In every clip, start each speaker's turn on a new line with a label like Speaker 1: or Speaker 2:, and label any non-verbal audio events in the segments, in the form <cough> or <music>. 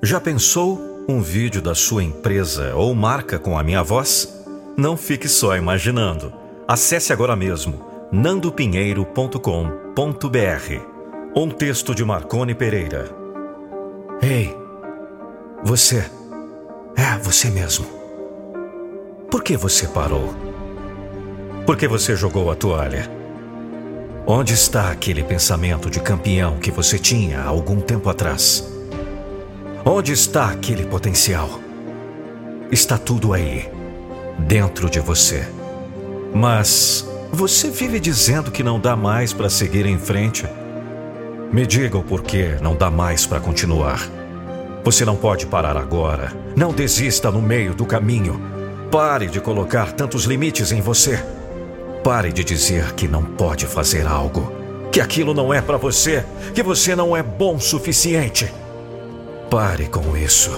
Speaker 1: Já pensou um vídeo da sua empresa ou marca com a minha voz? Não fique só imaginando. Acesse agora mesmo nandopinheiro.com.br. Um texto de Marcone Pereira. Ei, você. É, você mesmo. Por que você parou? Por que você jogou a toalha? Onde está aquele pensamento de campeão que você tinha há algum tempo atrás? Onde está aquele potencial? Está tudo aí, dentro de você. Mas você vive dizendo que não dá mais para seguir em frente. Me diga o porquê não dá mais para continuar. Você não pode parar agora. Não desista no meio do caminho. Pare de colocar tantos limites em você. Pare de dizer que não pode fazer algo, que aquilo não é para você, que você não é bom o suficiente. Pare com isso.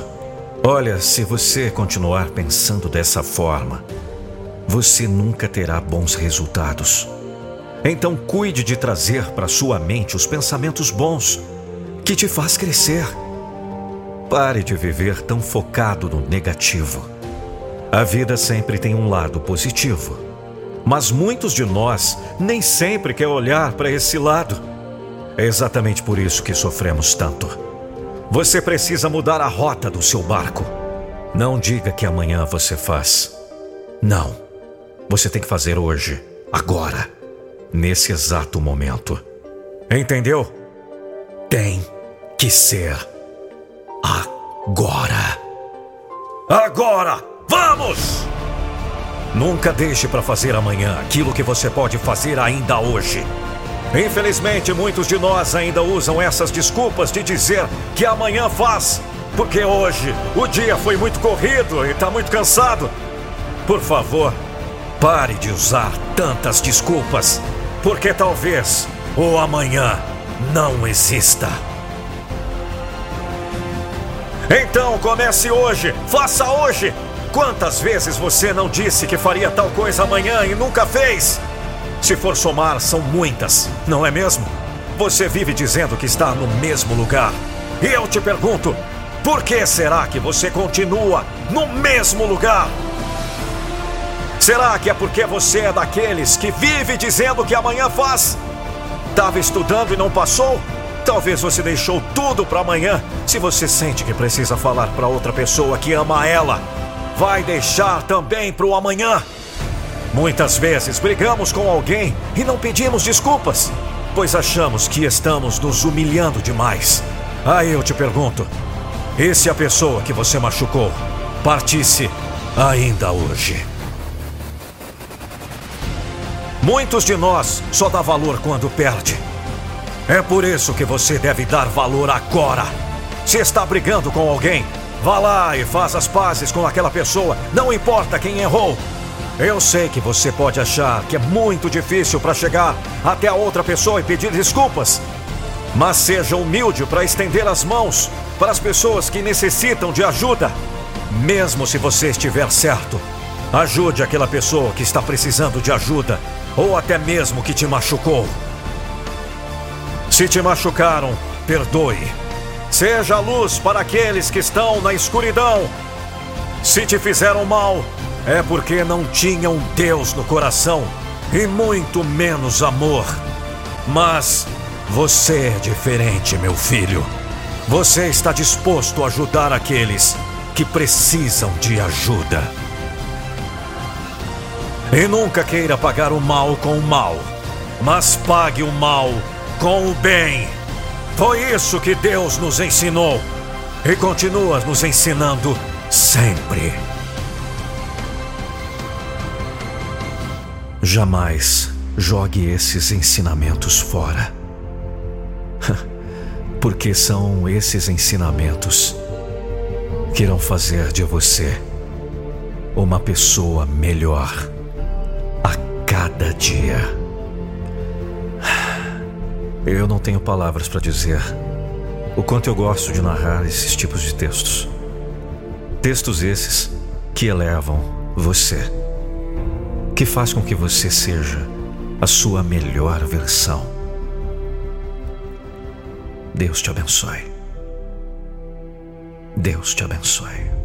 Speaker 1: Olha, se você continuar pensando dessa forma, você nunca terá bons resultados. Então cuide de trazer para sua mente os pensamentos bons que te faz crescer. Pare de viver tão focado no negativo. A vida sempre tem um lado positivo. Mas muitos de nós nem sempre quer olhar para esse lado. É exatamente por isso que sofremos tanto. Você precisa mudar a rota do seu barco. Não diga que amanhã você faz. Não. Você tem que fazer hoje, agora, nesse exato momento. Entendeu? Tem que ser agora. Agora! Vamos! Nunca deixe para fazer amanhã aquilo que você pode fazer ainda hoje. Infelizmente, muitos de nós ainda usam essas desculpas de dizer que amanhã faz, porque hoje o dia foi muito corrido e está muito cansado. Por favor, pare de usar tantas desculpas, porque talvez o amanhã não exista. Então comece hoje, faça hoje, Quantas vezes você não disse que faria tal coisa amanhã e nunca fez? Se for somar, são muitas, não é mesmo? Você vive dizendo que está no mesmo lugar. E eu te pergunto: por que será que você continua no mesmo lugar? Será que é porque você é daqueles que vive dizendo que amanhã faz? Estava estudando e não passou? Talvez você deixou tudo para amanhã. Se você sente que precisa falar para outra pessoa que ama ela, vai deixar também para o amanhã. Muitas vezes brigamos com alguém e não pedimos desculpas, pois achamos que estamos nos humilhando demais. Aí eu te pergunto: e se a pessoa que você machucou partisse ainda hoje? Muitos de nós só dá valor quando perde. É por isso que você deve dar valor agora. Se está brigando com alguém, Vá lá e faça as pazes com aquela pessoa, não importa quem errou. Eu sei que você pode achar que é muito difícil para chegar até a outra pessoa e pedir desculpas. Mas seja humilde para estender as mãos para as pessoas que necessitam de ajuda. Mesmo se você estiver certo, ajude aquela pessoa que está precisando de ajuda ou até mesmo que te machucou. Se te machucaram, perdoe. Seja luz para aqueles que estão na escuridão. Se te fizeram mal, é porque não tinham Deus no coração e muito menos amor. Mas você é diferente, meu filho. Você está disposto a ajudar aqueles que precisam de ajuda. E nunca queira pagar o mal com o mal, mas pague o mal com o bem. Foi isso que Deus nos ensinou e continua nos ensinando sempre. Jamais jogue esses ensinamentos fora. <laughs> Porque são esses ensinamentos que irão fazer de você uma pessoa melhor a cada dia. <sighs> Eu não tenho palavras para dizer o quanto eu gosto de narrar esses tipos de textos. Textos esses que elevam você, que faz com que você seja a sua melhor versão. Deus te abençoe. Deus te abençoe.